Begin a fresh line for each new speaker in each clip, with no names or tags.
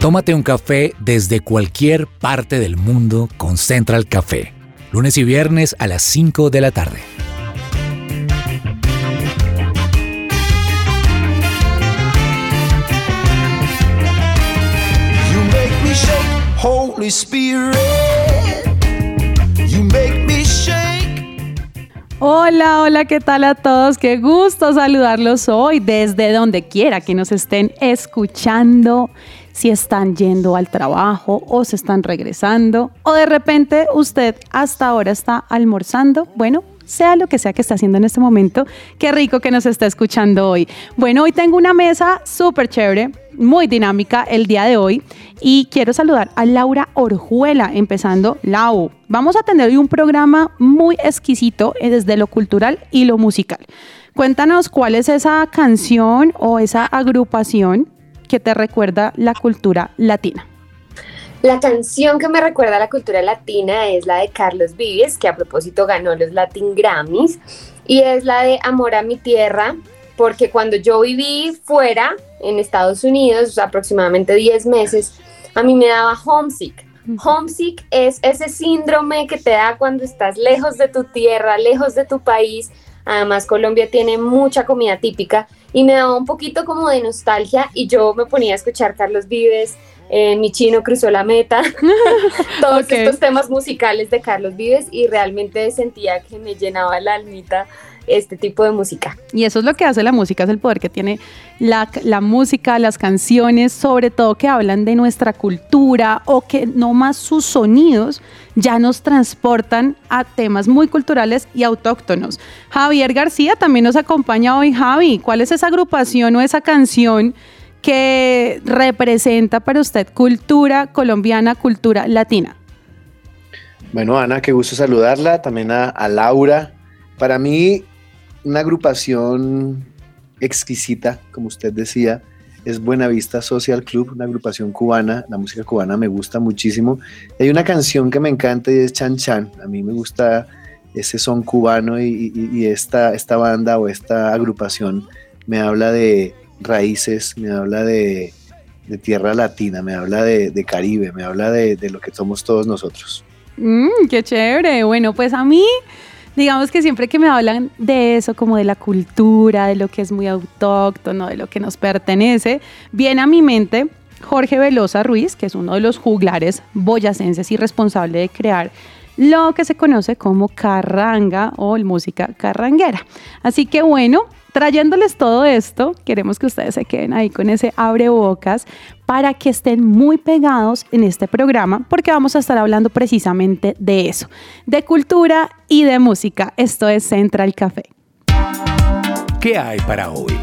Tómate un café desde cualquier parte del mundo con Central Café. Lunes y viernes a las 5 de la tarde.
You make me shake, Holy Spirit. You make me shake.
Hola, hola, ¿qué tal a todos? Qué gusto saludarlos hoy desde donde quiera que nos estén escuchando, si están yendo al trabajo o se están regresando o de repente usted hasta ahora está almorzando. Bueno, sea lo que sea que está haciendo en este momento, qué rico que nos está escuchando hoy. Bueno, hoy tengo una mesa súper chévere, muy dinámica el día de hoy y quiero saludar a Laura Orjuela, empezando Lau. Vamos a tener hoy un programa muy exquisito eh, desde lo cultural y lo musical. Cuéntanos cuál es esa canción o esa agrupación que te recuerda la cultura latina.
La canción que me recuerda a la cultura latina es la de Carlos Vives, que a propósito ganó los Latin Grammys, y es la de Amor a mi tierra, porque cuando yo viví fuera, en Estados Unidos, aproximadamente 10 meses, a mí me daba homesick. Homesick es ese síndrome que te da cuando estás lejos de tu tierra, lejos de tu país. Además, Colombia tiene mucha comida típica y me daba un poquito como de nostalgia y yo me ponía a escuchar Carlos Vives, eh, mi chino cruzó la meta, todos estos temas musicales de Carlos Vives y realmente sentía que me llenaba la almita este tipo de música.
Y eso es lo que hace la música, es el poder que tiene la, la música, las canciones, sobre todo que hablan de nuestra cultura o que no más sus sonidos ya nos transportan a temas muy culturales y autóctonos. Javier García también nos acompaña hoy. Javi, ¿cuál es esa agrupación o esa canción que representa para usted cultura colombiana, cultura latina?
Bueno, Ana, qué gusto saludarla. También a, a Laura. Para mí, una agrupación exquisita, como usted decía, es Buenavista Social Club, una agrupación cubana. La música cubana me gusta muchísimo. Hay una canción que me encanta y es Chan Chan. A mí me gusta ese son cubano y, esta, esta banda o esta agrupación me habla de raíces, me habla de, tierra latina, me habla de, Caribe, me habla de- de lo que somos todos nosotros.
Mm, qué chévere. Bueno, pues a mí, digamos que siempre que me hablan de eso, como de la cultura, de lo que es muy autóctono, de lo que nos pertenece, viene a mi mente Jorge Velosa Ruiz, que es uno de los juglares boyacenses y responsable de crear lo que se conoce como carranga o música carranguera. Así que bueno, trayéndoles todo esto, queremos que ustedes se queden ahí con ese abrebocas para que estén muy pegados en este programa, porque vamos a estar hablando precisamente de eso, de cultura y de música. Esto es Central Café.
¿Qué hay para hoy?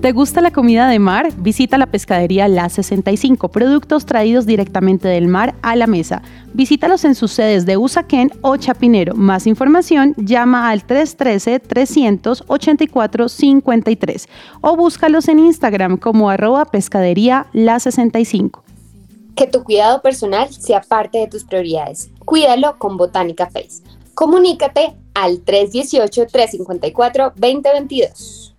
¿Te gusta la comida de mar? Visita la pescadería La 65, productos traídos directamente del mar a la mesa. Visítalos en sus sedes de Usaquén o Chapinero. Más información, llama al 313-384-53 o búscalos en Instagram como arroba pescadería La 65.
Que tu cuidado personal sea parte de tus prioridades. Cuídalo con Botánica Face. Comunícate al 318-354-2022.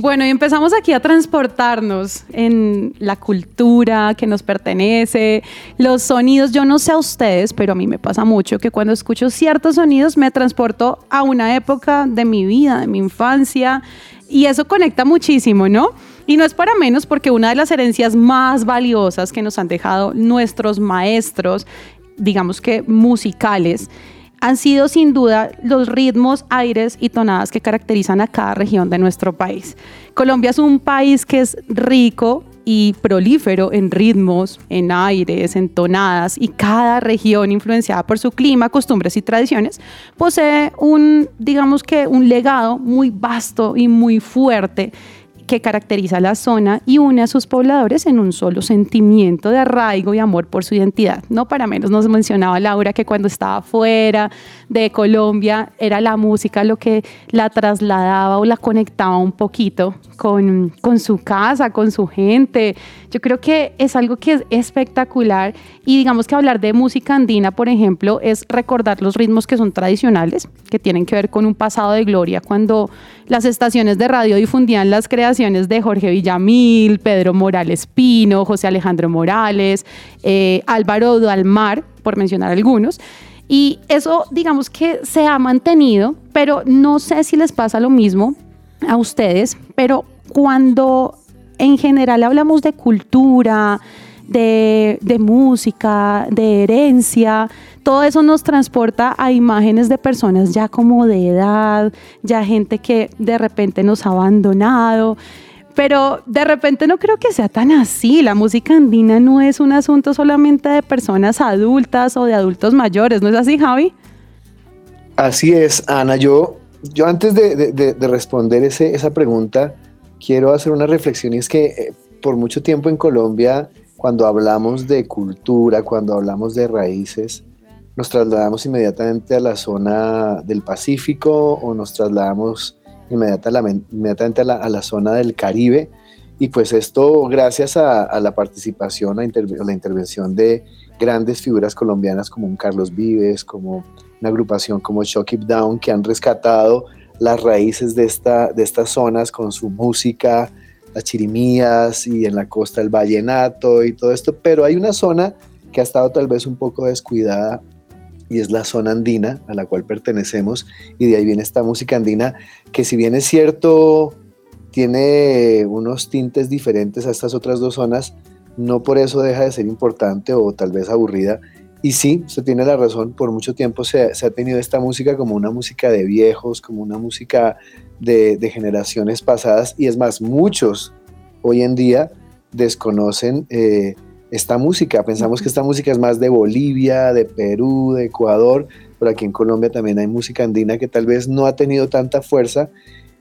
Bueno, y empezamos aquí a transportarnos en la cultura que nos pertenece, los sonidos. Yo no sé a ustedes, pero a mí me pasa mucho que cuando escucho ciertos sonidos me transporto a una época de mi vida, de mi infancia, y eso conecta muchísimo, ¿no? Y no es para menos porque una de las herencias más valiosas que nos han dejado nuestros maestros, digamos que musicales, han sido sin duda los ritmos, aires y tonadas que caracterizan a cada región de nuestro país. Colombia es un país que es rico y prolífero en ritmos, en aires, en tonadas y cada región influenciada por su clima, costumbres y tradiciones posee un, digamos que un legado muy vasto y muy fuerte que caracteriza la zona y une a sus pobladores en un solo sentimiento de arraigo y amor por su identidad. No para menos nos mencionaba Laura que cuando estaba fuera de Colombia era la música lo que la trasladaba o la conectaba un poquito con, con su casa, con su gente. Yo creo que es algo que es espectacular y digamos que hablar de música andina, por ejemplo, es recordar los ritmos que son tradicionales, que tienen que ver con un pasado de gloria, cuando las estaciones de radio difundían las creaciones de Jorge Villamil, Pedro Morales Pino, José Alejandro Morales, eh, Álvaro Dalmar, por mencionar algunos. Y eso, digamos que se ha mantenido, pero no sé si les pasa lo mismo a ustedes, pero cuando en general hablamos de cultura, de, de, música, de herencia, todo eso nos transporta a imágenes de personas ya como de edad, ya gente que de repente nos ha abandonado. Pero de repente no creo que sea tan así. La música andina no es un asunto solamente de personas adultas o de adultos mayores, ¿no es así, Javi?
Así es, Ana. Yo, yo antes de, responder esa pregunta, quiero hacer una reflexión y es que eh, por mucho tiempo en Colombia, cuando hablamos de cultura, cuando hablamos de raíces, nos trasladamos inmediatamente a la zona del Pacífico o nos trasladamos inmediatamente a la, a la zona del Caribe. Y pues esto gracias a, la participación, a, la intervención de grandes figuras colombianas como un Carlos Vives, como una agrupación como Shock It Down, que han rescatado las raíces de, esta, de estas zonas con su música, las chirimías y en la costa el vallenato y todo esto, pero hay una zona que ha estado tal vez un poco descuidada y es la zona andina a la cual pertenecemos y de ahí viene esta música andina que si bien es cierto tiene unos tintes diferentes a estas otras dos zonas, no por eso deja de ser importante o tal vez aburrida. Y sí, se tiene la razón, por mucho tiempo se, ha tenido esta música como una música de viejos, como una música de, generaciones pasadas, y es más, muchos hoy en día desconocen eh, esta música. Pensamos que esta música es más de Bolivia, de Perú, de Ecuador, pero aquí en Colombia también hay música andina que tal vez no ha tenido tanta fuerza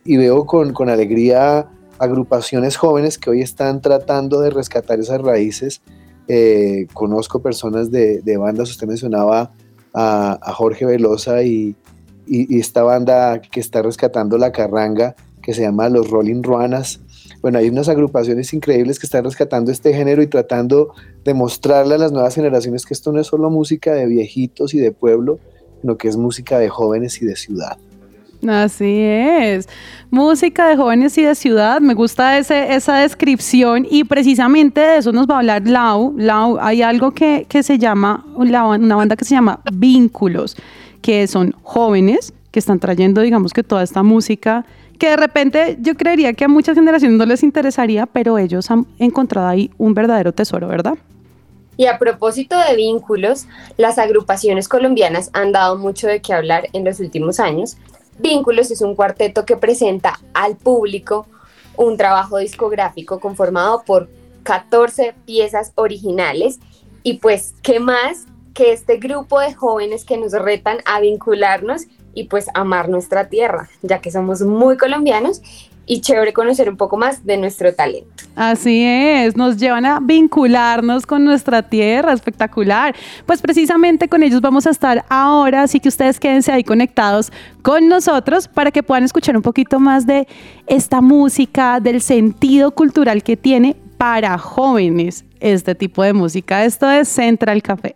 y veo con, con alegría agrupaciones jóvenes que hoy están tratando de rescatar esas raíces. Eh, conozco personas de, de, bandas, usted mencionaba a, Jorge Velosa y, y, esta banda que está rescatando la carranga que se llama Los Rolling Ruanas bueno, hay unas agrupaciones increíbles que están rescatando este género y tratando de mostrarle a las nuevas generaciones que esto no es solo música de viejitos y de pueblo, sino que es música de jóvenes y de ciudad.
Así es, música de jóvenes y de ciudad, me gusta ese, esa descripción y precisamente de eso nos va a hablar Lau. Lau, hay algo que, que se llama, una banda que se llama Vínculos, que son jóvenes que están trayendo, digamos que toda esta música que de repente yo creería que a muchas generaciones no les interesaría, pero ellos han encontrado ahí un verdadero tesoro, ¿verdad?
Y a propósito de vínculos, las agrupaciones colombianas han dado mucho de qué hablar en los últimos años. Vínculos es un cuarteto que presenta al público un trabajo discográfico conformado por 14 piezas originales y pues, ¿qué más que este grupo de jóvenes que nos retan a vincularnos y pues amar nuestra tierra, ya que somos muy colombianos y chévere conocer un poco más de nuestro talento.
Así es, nos llevan a vincularnos con nuestra tierra, espectacular. Pues precisamente con ellos vamos a estar ahora, así que ustedes quédense ahí conectados con nosotros para que puedan escuchar un poquito más de esta música, del sentido cultural que tiene para jóvenes este tipo de música. Esto es Central Café.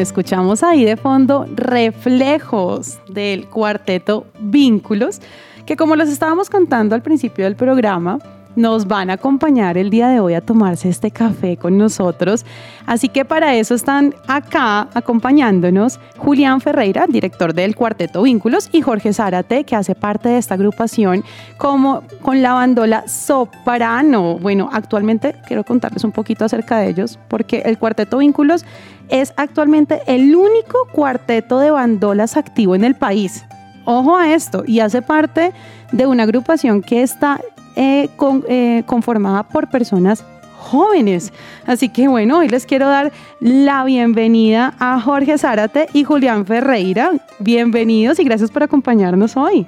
Escuchamos ahí de fondo reflejos del cuarteto Vínculos, que como les estábamos contando al principio del programa, nos van a acompañar el día de hoy a tomarse este café con nosotros. Así que para eso están acá acompañándonos Julián Ferreira, director del Cuarteto Vínculos, y Jorge Zárate, que hace parte de esta agrupación como con la bandola Soprano. Bueno, actualmente quiero contarles un poquito acerca de ellos, porque el Cuarteto Vínculos es actualmente el único cuarteto de bandolas activo en el país. Ojo a esto, y hace parte de una agrupación que está eh, eh, conformada por personas jóvenes. Así que bueno, hoy les quiero dar la bienvenida a Jorge Zárate y Julián Ferreira. Bienvenidos y gracias por acompañarnos hoy.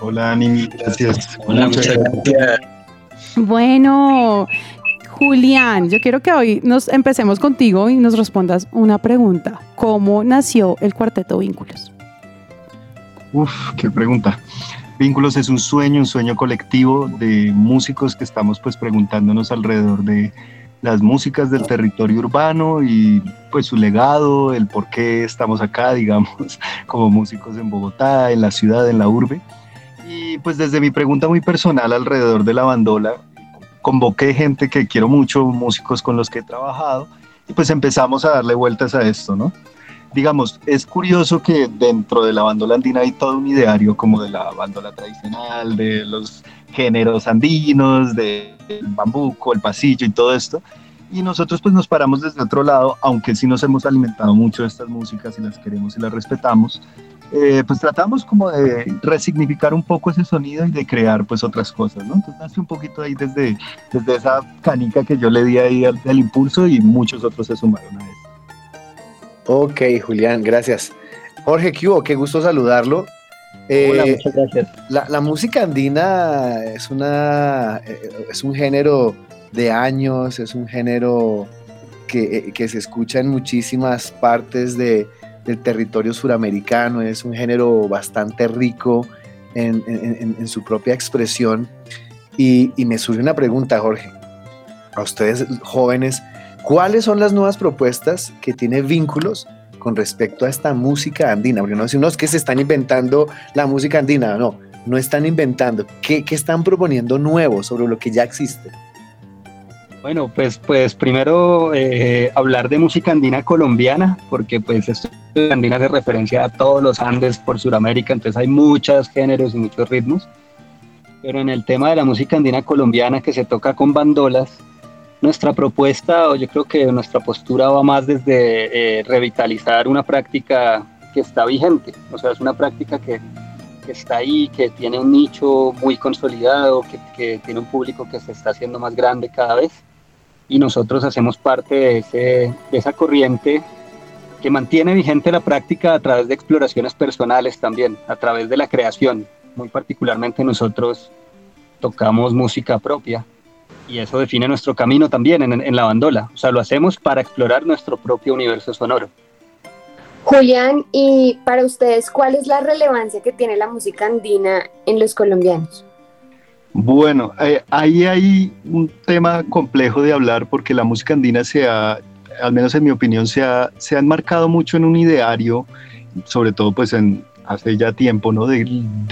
Hola, Nini, gracias.
Hola, muchas gracias.
Bueno, Julián, yo quiero que hoy nos empecemos contigo y nos respondas una pregunta. ¿Cómo nació el Cuarteto Vínculos?
Uf, qué pregunta. Vínculos es un sueño, un sueño colectivo de músicos que estamos pues preguntándonos alrededor de las músicas del territorio urbano y pues su legado, el por qué estamos acá, digamos, como músicos en Bogotá, en la ciudad, en la urbe. Y pues desde mi pregunta muy personal alrededor de la bandola, convoqué gente que quiero mucho, músicos con los que he trabajado, y pues empezamos a darle vueltas a esto, ¿no? digamos, es curioso que dentro de la bandola andina hay todo un ideario como de la bandola tradicional, de los géneros andinos, del bambuco, el pasillo y todo esto. Y nosotros pues nos paramos desde otro lado, aunque sí nos hemos alimentado mucho de estas músicas y las queremos y las respetamos, eh, pues tratamos como de resignificar un poco ese sonido y de crear pues otras cosas, ¿no? Entonces nace un poquito ahí desde, desde esa canica que yo le di ahí al, al impulso y muchos otros se sumaron a eso.
Ok, Julián, gracias. Jorge, ¿qué Qué gusto saludarlo.
Hola, eh, muchas gracias.
La, música andina es, una, eh, es un género de años, es un género que, eh, se escucha en muchísimas partes del territorio suramericano, es un género bastante rico en, su propia expresión. Y, me surge una pregunta, Jorge, a ustedes jóvenes, ¿Cuáles son las nuevas propuestas que tiene vínculos con respecto a esta música andina? Porque no decimos que se están inventando la música andina, no, no están inventando. ¿Qué, están proponiendo nuevo sobre lo que ya existe?
Bueno, pues, pues primero eh, hablar de música andina colombiana, porque pues esto andina hace referencia a todos los Andes por Sudamérica, entonces hay muchos géneros y muchos ritmos. Pero en el tema de la música andina colombiana que se toca con bandolas, nuestra propuesta, o yo creo que nuestra postura va más desde eh, revitalizar una práctica que está vigente, o sea, es una práctica que, está ahí, que tiene un nicho muy consolidado, que, tiene un público que se está haciendo más grande cada vez, y nosotros hacemos parte de, ese, de esa corriente que mantiene vigente la práctica a través de exploraciones personales también, a través de la creación. Muy particularmente nosotros tocamos música propia, y eso define nuestro camino también en, la bandola. O sea, lo hacemos para explorar nuestro propio universo sonoro.
Julián, y para ustedes, ¿cuál es la relevancia que tiene la música andina en los colombianos?
Bueno, eh, ahí hay un tema complejo de hablar porque la música andina se ha, al menos en mi opinión, se ha, se ha enmarcado mucho en un ideario, sobre todo pues hace ya tiempo, ¿no? De,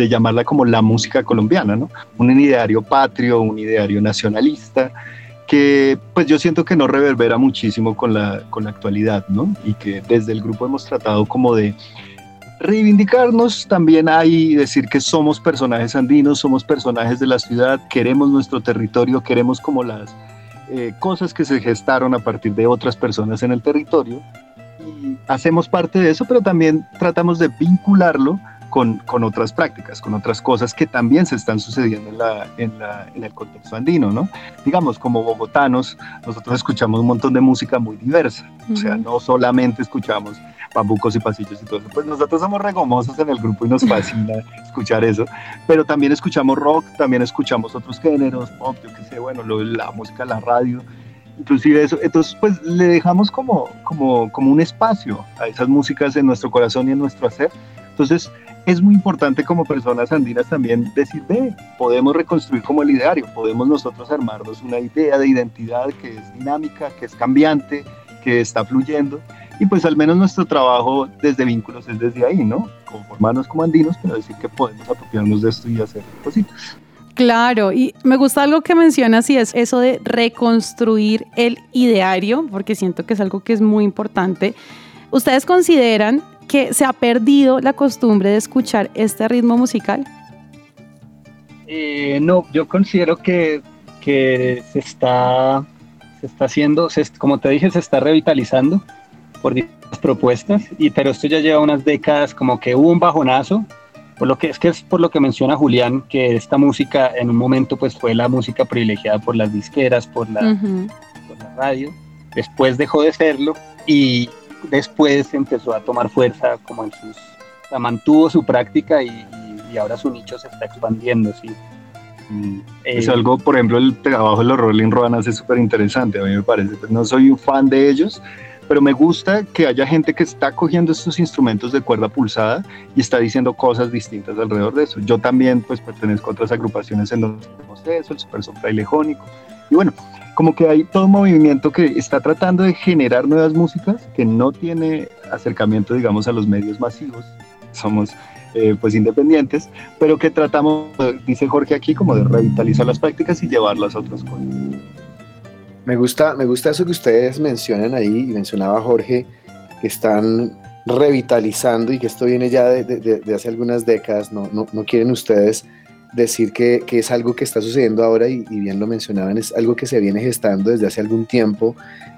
llamarla como la música colombiana, ¿no? Un ideario patrio, un ideario nacionalista, que pues yo siento que no reverbera muchísimo con la, con la actualidad, ¿no? Y que desde el grupo hemos tratado como de reivindicarnos, también hay decir que somos personajes andinos, somos personajes de la ciudad, queremos nuestro territorio, queremos como las eh, cosas que se gestaron a partir de otras personas en el territorio. Hacemos parte de eso, pero también tratamos de vincularlo con, con, otras prácticas, con otras cosas que también se están sucediendo en, la, en, la, en, el contexto andino, ¿no? Digamos, como bogotanos, nosotros escuchamos un montón de música muy diversa, o sea, no solamente escuchamos bambucos y pasillos y todo eso, pues nosotros somos regomosos en el grupo y nos fascina escuchar eso, pero también escuchamos rock, también escuchamos otros géneros, pop, yo qué sé, bueno, lo, la música, la radio, inclusive eso, entonces pues le dejamos como, como, como un espacio a esas músicas en nuestro corazón y en nuestro hacer. Entonces es muy importante como personas andinas también decir, ve, podemos reconstruir como el ideario, podemos nosotros armarnos una idea de identidad que es dinámica, que es cambiante, que está fluyendo. Y pues al menos nuestro trabajo desde vínculos es desde ahí, ¿no? Conformarnos como andinos, pero decir que podemos apropiarnos de esto y hacer cositas.
Claro, y me gusta algo que mencionas y es eso de reconstruir el ideario, porque siento que es algo que es muy importante. ¿Ustedes consideran que se ha perdido la costumbre de escuchar este ritmo musical?
Eh, no, yo considero que, que se está se está haciendo, como te dije, se está revitalizando por diversas propuestas, y, pero esto ya lleva unas décadas como que hubo un bajonazo, por lo que es que es por lo que menciona Julián, que esta música en un momento pues fue la música privilegiada por las disqueras, por la, por la radio, después dejó de serlo y después empezó a tomar fuerza como en sus, o mantuvo su práctica y, y ahora su nicho se está expandiendo, sí.
Es algo, por ejemplo, el trabajo de los Rolling Ruanas es súper interesante, a mí me parece. Pues, no soy un fan de ellos, pero me gusta que haya gente que está cogiendo estos instrumentos de cuerda pulsada y está diciendo cosas distintas alrededor de eso. Yo también pues pertenezco a otras agrupaciones en donde tenemos eso, el super frailejonico. Y bueno, como que hay todo un movimiento que está tratando de generar nuevas músicas que no tiene acercamiento, digamos, a los medios masivos. Somos eh, pues independientes, pero que tratamos, dice Jorge aquí, como de revitalizar las prácticas y llevarlas a otras cosas.
Me gusta, me gusta eso que ustedes mencionan ahí, y mencionaba Jorge, que están revitalizando y que esto viene ya de, hace algunas décadas, no, no, quieren ustedes decir que, es algo que está sucediendo ahora y, y, bien lo mencionaban, es algo que se viene gestando desde hace algún tiempo.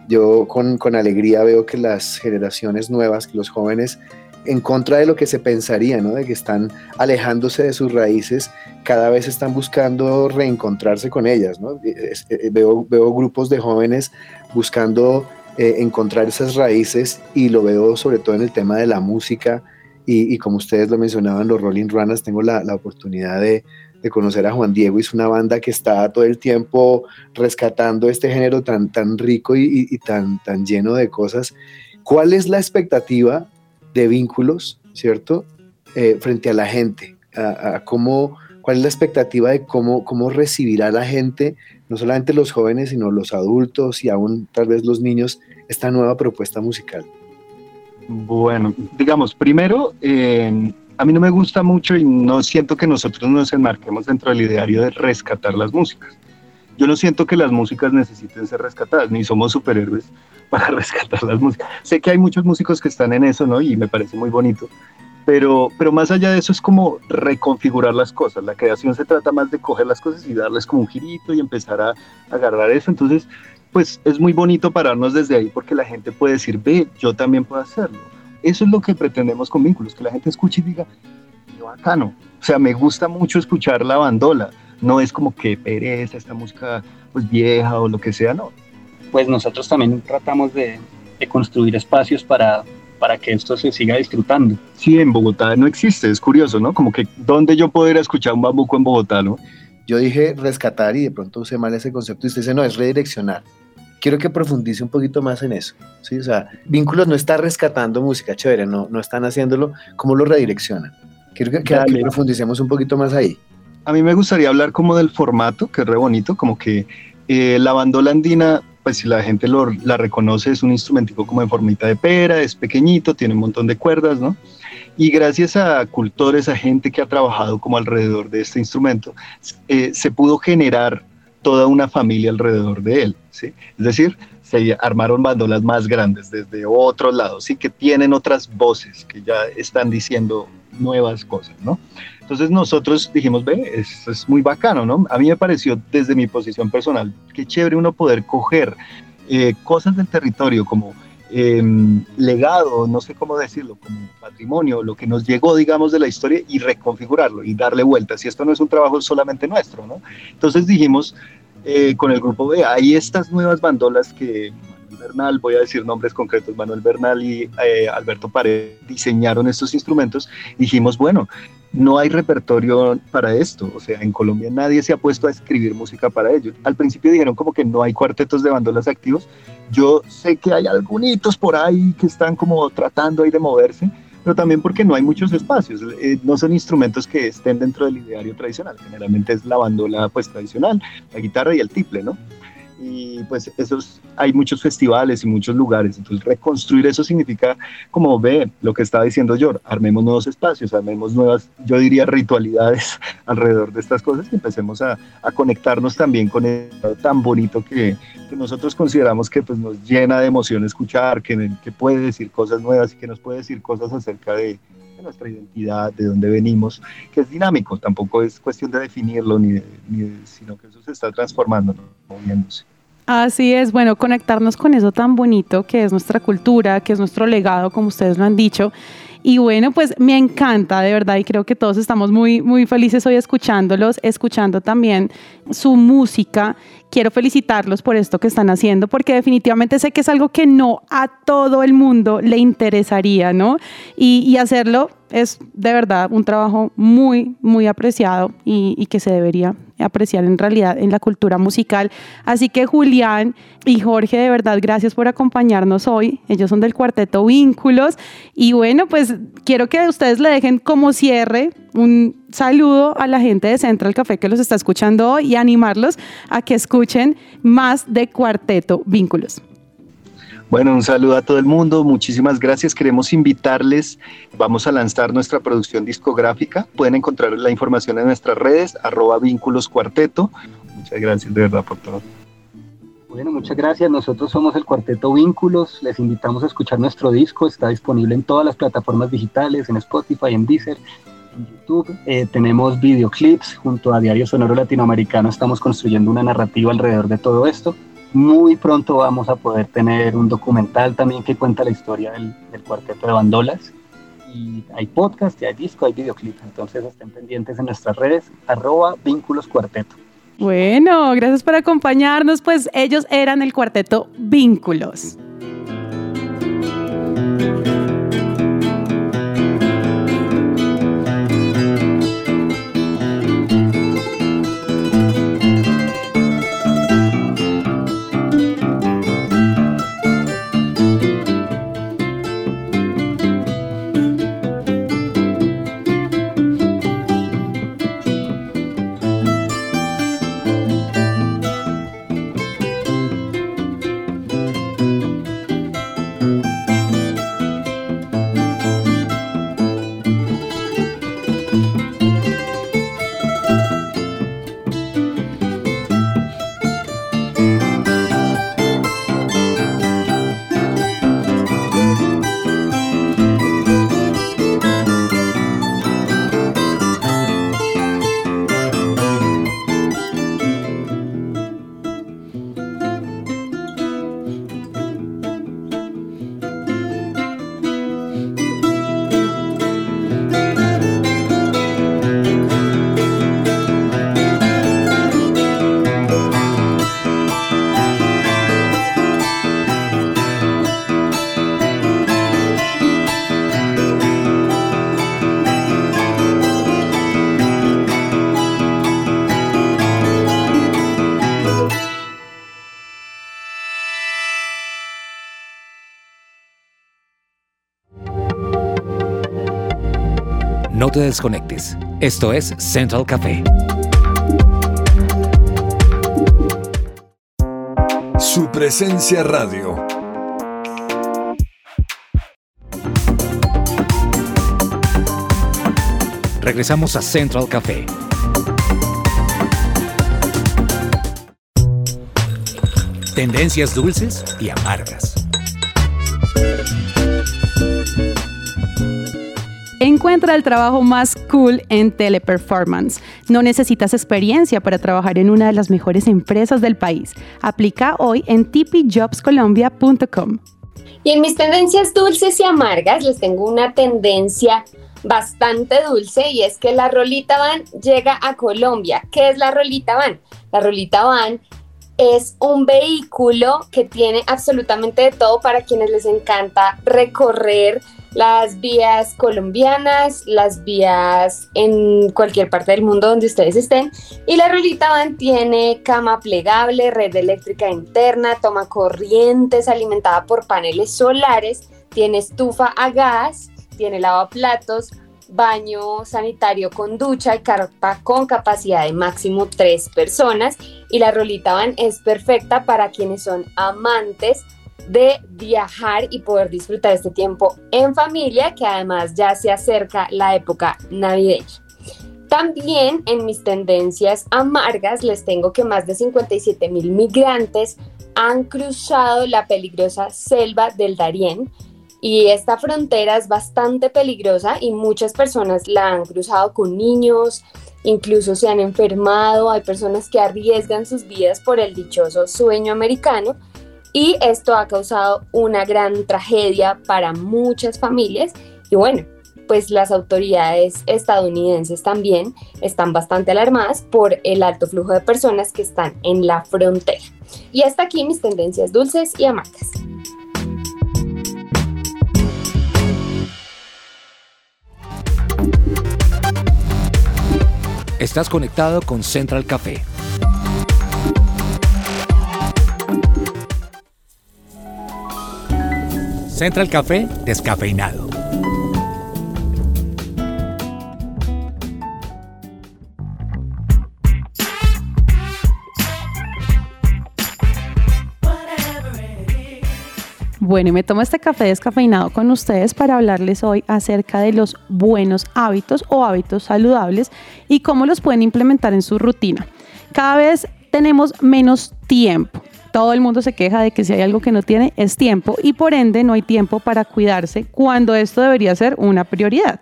Yo con, con alegría veo que las generaciones nuevas, que los jóvenes en contra de lo que se pensaría, ¿no? De que están alejándose de sus raíces, cada vez están buscando reencontrarse con ellas. Eh, veo, veo grupos de jóvenes buscando eh, encontrar esas raíces y lo veo sobre todo en el tema de la música y, como ustedes lo mencionaban, los Rolling Runners, tengo la, oportunidad de, conocer a Juan Diego, es una banda que está todo el tiempo rescatando este género tan, tan rico y, y tan, tan lleno de cosas. ¿Cuál es la expectativa de vínculos, ¿cierto? Eh, frente a la gente, a, cómo, cuál es la expectativa de cómo, cómo recibirá la gente, no solamente los jóvenes, sino los adultos y aún tal vez los niños, esta nueva propuesta musical.
Bueno, digamos, primero, a mí no me gusta mucho y no siento que nosotros nos enmarquemos dentro del ideario de rescatar las músicas. Yo no siento que las músicas necesiten ser rescatadas, ni somos superhéroes para rescatar las músicas. Sé que hay muchos músicos que están en eso, ¿no? Y me parece muy bonito. Pero, pero más allá de eso es como reconfigurar las cosas. La creación se trata más de coger las cosas y darles como un girito y empezar a, agarrar eso. Entonces, pues es muy bonito pararnos desde ahí porque la gente puede decir, ve, yo también puedo hacerlo. Eso es lo que pretendemos con vínculos, que la gente escuche y diga, qué bacano. O sea, me gusta mucho escuchar la bandola. No es como que pereza esta música pues vieja o lo que sea, no
pues nosotros también tratamos de, construir espacios para, para que esto se siga disfrutando.
Sí, en Bogotá no existe, es curioso, ¿no? Como que, ¿dónde yo puedo ir a escuchar un bambuco en Bogotá, no?
Yo dije rescatar y de pronto usé mal ese concepto y usted dice, no, es redireccionar. Quiero que profundice un poquito más en eso, ¿sí? O sea, Vínculos no está rescatando música chévere, no, no están haciéndolo, ¿cómo lo redireccionan? Quiero que, que profundicemos un poquito más ahí.
A mí me gustaría hablar como del formato, que es re bonito, como que eh, la bandola andina pues si la gente lo, la reconoce, es un instrumentico como en formita de pera, es pequeñito, tiene un montón de cuerdas, ¿no? Y gracias a cultores, a gente que ha trabajado como alrededor de este instrumento, eh, se pudo generar toda una familia alrededor de él, ¿sí? Es decir, se armaron bandolas más grandes desde otros lados, sí, que tienen otras voces, que ya están diciendo nuevas cosas, ¿no? Entonces nosotros dijimos, ve, es, es muy bacano, ¿no? A mí me pareció desde mi posición personal, qué chévere uno poder coger eh, cosas del territorio como em, legado, no sé cómo decirlo, como patrimonio, lo que nos llegó, digamos, de la historia y reconfigurarlo y darle vueltas. Y esto no es un trabajo solamente nuestro, ¿no? Entonces dijimos eh, con el grupo B, hay estas nuevas bandolas que Bernal, voy a decir nombres concretos, Manuel Bernal y eh, Alberto Pared diseñaron estos instrumentos, dijimos, bueno, no hay repertorio para esto, o sea, en Colombia nadie se ha puesto a escribir música para ello. Al principio dijeron como que no hay cuartetos de bandolas activos, yo sé que hay algunos por ahí que están como tratando ahí de moverse, pero también porque no hay muchos espacios, eh, no son instrumentos que estén dentro del ideario tradicional, generalmente es la bandola pues tradicional, la guitarra y el tiple, ¿no? Y pues esos, hay muchos festivales y muchos lugares, entonces reconstruir eso significa como ve lo que estaba diciendo yo, armemos nuevos espacios, armemos nuevas, yo diría ritualidades alrededor de estas cosas y empecemos a, conectarnos también con eso tan bonito que, que, nosotros consideramos que pues nos llena de emoción escuchar, que, que puede decir cosas nuevas y que nos puede decir cosas acerca de, de nuestra identidad, de dónde venimos, que es dinámico, tampoco es cuestión de definirlo, ni, ni sino que eso se está transformando,
Así es, bueno, conectarnos con eso tan bonito que es nuestra cultura, que es nuestro legado, como ustedes lo han dicho. Y bueno, pues me encanta, de verdad, y creo que todos estamos muy, muy felices hoy escuchándolos, escuchando también su música. Quiero felicitarlos por esto que están haciendo, porque definitivamente sé que es algo que no a todo el mundo le interesaría, ¿no? Y, hacerlo es de verdad un trabajo muy, muy apreciado y, que se debería apreciar en realidad en la cultura musical. Así que Julián y Jorge, de verdad, gracias por acompañarnos hoy. Ellos son del cuarteto Vínculos. Y bueno, pues quiero que ustedes le dejen como cierre un saludo a la gente de Central Café que los está escuchando hoy y animarlos a que escuchen más de Cuarteto Vínculos.
Bueno, un saludo a todo el mundo, muchísimas gracias. Queremos invitarles, vamos a lanzar nuestra producción discográfica. Pueden encontrar la información en nuestras redes, arroba vínculos. Muchas gracias de verdad por todo.
Bueno, muchas gracias. Nosotros somos el Cuarteto Vínculos. Les invitamos a escuchar nuestro disco. Está disponible en todas las plataformas digitales, en Spotify, en Deezer, en YouTube. Eh, tenemos videoclips junto a Diario Sonoro Latinoamericano. Estamos construyendo una narrativa alrededor de todo esto. Muy pronto vamos a poder tener un documental también que cuenta la historia del, cuarteto de bandolas. Y hay podcast, hay disco, hay videoclip. Entonces estén pendientes en nuestras redes, arroba vínculos.
Bueno, gracias por acompañarnos. Pues ellos eran el cuarteto Vínculos.
No te desconectes. Esto es Central Café.
Su presencia radio.
Regresamos a Central Café. Tendencias dulces y amargas.
Encuentra el trabajo más cool en Teleperformance. No necesitas experiencia para trabajar en una de las mejores empresas del país. Aplica hoy en tipijobscolombia.com.
Y en mis tendencias dulces y amargas les tengo una tendencia bastante dulce y es que la Rolita Van llega a Colombia. ¿Qué es la Rolita Van? La Rolita Van es un vehículo que tiene absolutamente de todo para quienes les encanta recorrer las vías colombianas, las vías en cualquier parte del mundo donde ustedes estén. Y la Rolita Van tiene cama plegable, red eléctrica interna, toma corrientes alimentada por paneles solares, tiene estufa a gas, tiene lavaplatos, baño sanitario con ducha y carpa con capacidad de máximo tres personas. Y la rolita van es perfecta para quienes son amantes de viajar y poder disfrutar este tiempo en familia, que además ya se acerca la época navideña. También en mis tendencias amargas les tengo que más de 57 mil migrantes han cruzado la peligrosa selva del Darién y esta frontera es bastante peligrosa y muchas personas la han cruzado con niños, incluso se han enfermado, hay personas que arriesgan sus vidas por el dichoso sueño americano y esto ha causado una gran tragedia para muchas familias y bueno, pues las autoridades estadounidenses también están bastante alarmadas por el alto flujo de personas que están en la frontera. Y hasta aquí mis tendencias dulces y amargas.
Estás conectado con Central Café. Central Café descafeinado.
Bueno, y me tomo este café descafeinado con ustedes para hablarles hoy acerca de los buenos hábitos o hábitos saludables y cómo los pueden implementar en su rutina. Cada vez tenemos menos tiempo. Todo el mundo se queja de que si hay algo que no tiene es tiempo y por ende no hay tiempo para cuidarse cuando esto debería ser una prioridad.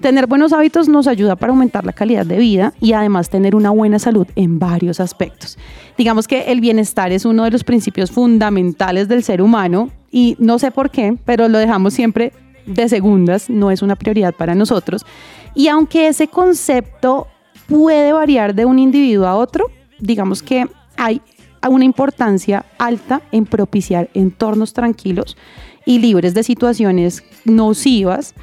Tener buenos hábitos nos ayuda para aumentar la calidad de vida y además tener una buena salud en varios aspectos. Digamos que el bienestar es uno de los principios fundamentales del ser humano y no sé por qué, pero lo dejamos siempre de segundas, no es una prioridad para nosotros. Y aunque ese concepto puede variar de un individuo a otro, digamos que hay una importancia alta en propiciar entornos tranquilos y libres de situaciones nocivas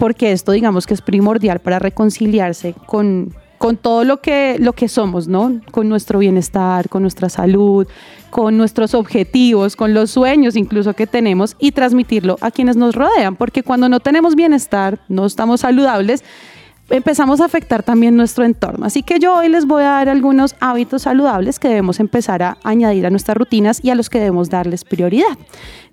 porque esto digamos que es primordial para reconciliarse con, con todo lo que, lo que somos, ¿no? Con nuestro bienestar, con nuestra salud, con nuestros objetivos, con los sueños incluso que tenemos y transmitirlo a quienes nos rodean, porque cuando no tenemos bienestar, no estamos saludables, empezamos a afectar también nuestro entorno. Así que yo hoy les voy a dar algunos hábitos saludables que debemos empezar a añadir a nuestras rutinas y a los que debemos darles prioridad.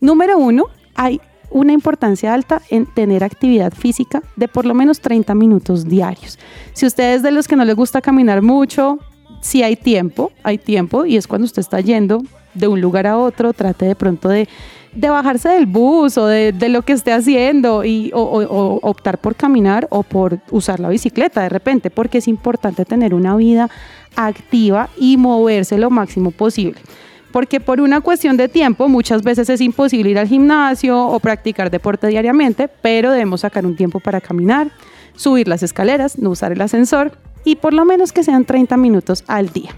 Número uno, hay una importancia alta en tener actividad física de por lo menos 30 minutos diarios. Si ustedes de los que no les gusta caminar mucho, si hay tiempo, hay tiempo y es cuando usted está yendo de un lugar a otro, trate de pronto de, bajarse del bus o de, lo que esté haciendo y, o optar por caminar o por usar la bicicleta de repente, porque es importante tener una vida activa y moverse lo máximo posible porque por una cuestión de tiempo muchas veces es imposible ir al gimnasio o practicar deporte diariamente, pero debemos sacar un tiempo para caminar, subir las escaleras, no usar el ascensor y por lo menos que sean 30 minutos al día.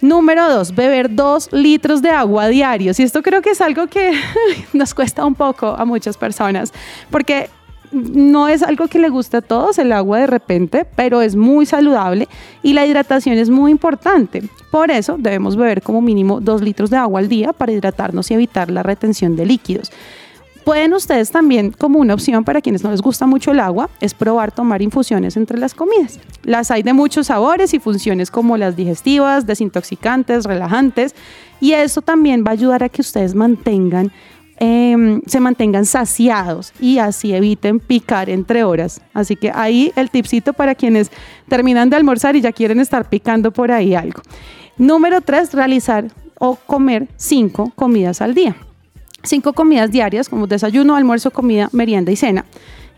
Número dos, beber dos litros de agua diarios. Y esto creo que es algo que nos cuesta un poco a muchas personas, porque no es algo que le guste a todos el agua de repente, pero es muy saludable y la hidratación es muy importante. Por eso debemos beber como mínimo dos litros de agua al día para hidratarnos y evitar la retención de líquidos. Pueden ustedes también, como una opción para quienes no les gusta mucho el agua, es probar tomar infusiones entre las comidas. Las hay de muchos sabores y funciones como las digestivas, desintoxicantes, relajantes, y eso también va a ayudar a que ustedes mantengan Em, se mantengan saciados y así eviten picar entre horas. Así que ahí el tipcito para quienes terminan de almorzar y ya quieren estar picando por ahí algo. Número tres, realizar o comer cinco comidas al día. Cinco comidas diarias como desayuno, almuerzo, comida, merienda y cena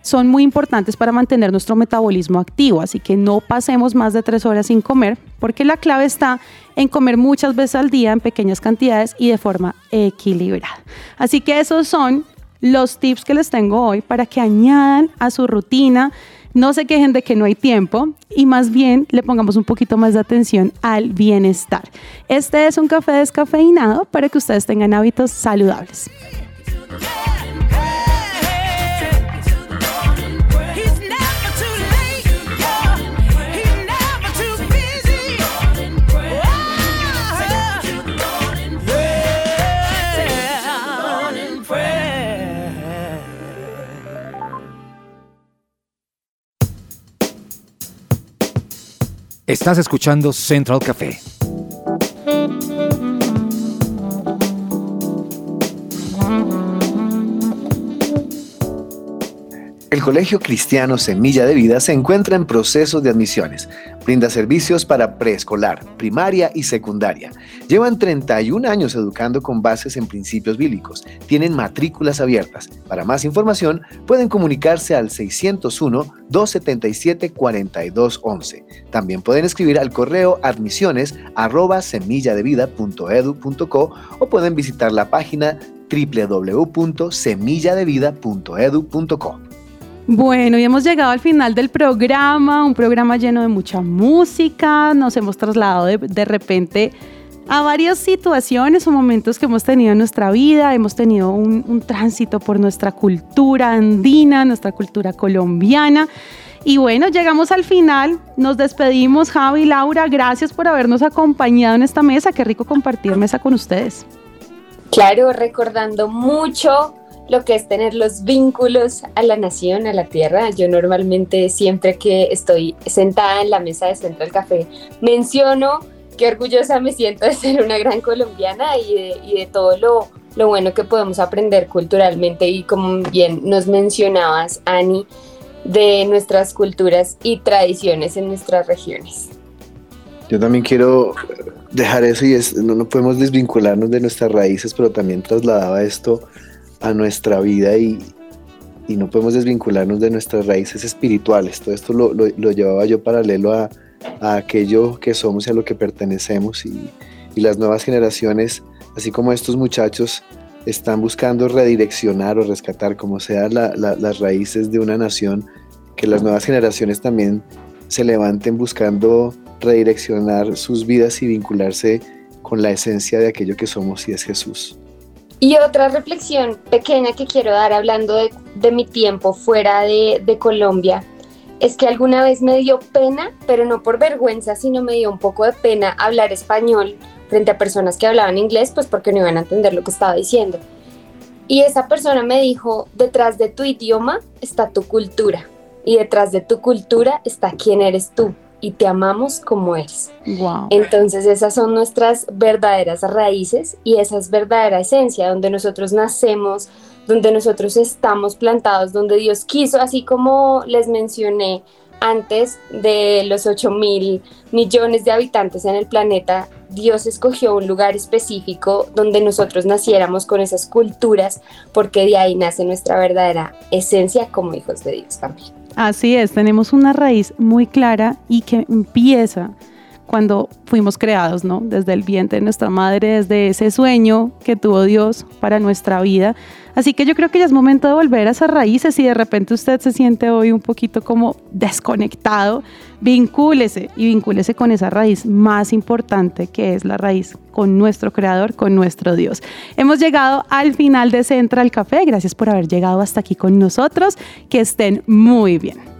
son muy importantes para mantener nuestro metabolismo activo, así que no pasemos más de tres horas sin comer, porque la clave está en comer muchas veces al día en pequeñas cantidades y de forma equilibrada. Así que esos son los tips que les tengo hoy para que añadan a su rutina, no se quejen de que no hay tiempo y más bien le pongamos un poquito más de atención al bienestar. Este es un café descafeinado para que ustedes tengan hábitos saludables.
Estás escuchando Central Café.
El Colegio Cristiano Semilla de Vida se encuentra en proceso de admisiones. Brinda servicios para preescolar, primaria y secundaria. Llevan 31 años educando con bases en principios bíblicos. Tienen matrículas abiertas. Para más información pueden comunicarse al 601-277-4211. También pueden escribir al correo admisiones arroba semilladevida.edu.co o pueden visitar la página www.semilladevida.edu.co.
Bueno, y hemos llegado al final del programa, un programa lleno de mucha música, nos hemos trasladado de, repente a varias situaciones o momentos que hemos tenido en nuestra vida, hemos tenido un, un tránsito por nuestra cultura andina, nuestra cultura colombiana. Y bueno, llegamos al final, nos despedimos, Javi, Laura, gracias por habernos acompañado en esta mesa, qué rico compartir mesa con ustedes.
Claro, recordando mucho lo que es tener los vínculos a la nación, a la tierra. Yo normalmente siempre que estoy sentada en la mesa de Central Café menciono qué orgullosa me siento de ser una gran colombiana y de, todo lo, lo bueno que podemos aprender culturalmente y como bien nos mencionabas, Ani, de nuestras culturas y tradiciones en nuestras regiones.
Yo también quiero dejar eso y es, no, no podemos desvincularnos de nuestras raíces, pero también trasladaba esto a nuestra vida y, no podemos desvincularnos de nuestras raíces espirituales. Todo esto lo, llevaba yo paralelo a, aquello que somos y a lo que pertenecemos y, las nuevas generaciones, así como estos muchachos, están buscando redireccionar o rescatar como sea las raíces de una nación, que las nuevas generaciones también se levanten buscando redireccionar sus vidas y vincularse con la esencia de aquello que somos y es Jesús.
Y otra reflexión pequeña que quiero dar hablando de, mi tiempo fuera de, de, Colombia es que alguna vez me dio pena, pero no por vergüenza, sino me dio un poco de pena hablar español frente a personas que hablaban inglés, pues porque no iban a entender lo que estaba diciendo. Y esa persona me dijo, detrás de tu idioma está tu cultura y detrás de tu cultura está quién eres tú y te amamos como eres. Entonces esas son nuestras verdaderas raíces y esa es verdadera esencia, donde nosotros nacemos, donde nosotros estamos plantados, donde Dios quiso, así como les mencioné antes de los 8 mil millones de habitantes en el planeta, Dios escogió un lugar específico donde nosotros naciéramos con esas culturas, porque de ahí nace nuestra verdadera esencia como hijos de Dios también.
Así es, tenemos una raíz muy clara y que empieza cuando fuimos creados, ¿no? Desde el vientre de nuestra madre, desde ese sueño que tuvo Dios para nuestra vida. Así que yo creo que ya es momento de volver a esas raíces y de repente usted se siente hoy un poquito como desconectado, vincúlese y vincúlese con esa raíz más importante que es la raíz con nuestro creador, con nuestro Dios. Hemos llegado al final de Central Café. Gracias por haber llegado hasta aquí con nosotros. Que estén muy bien.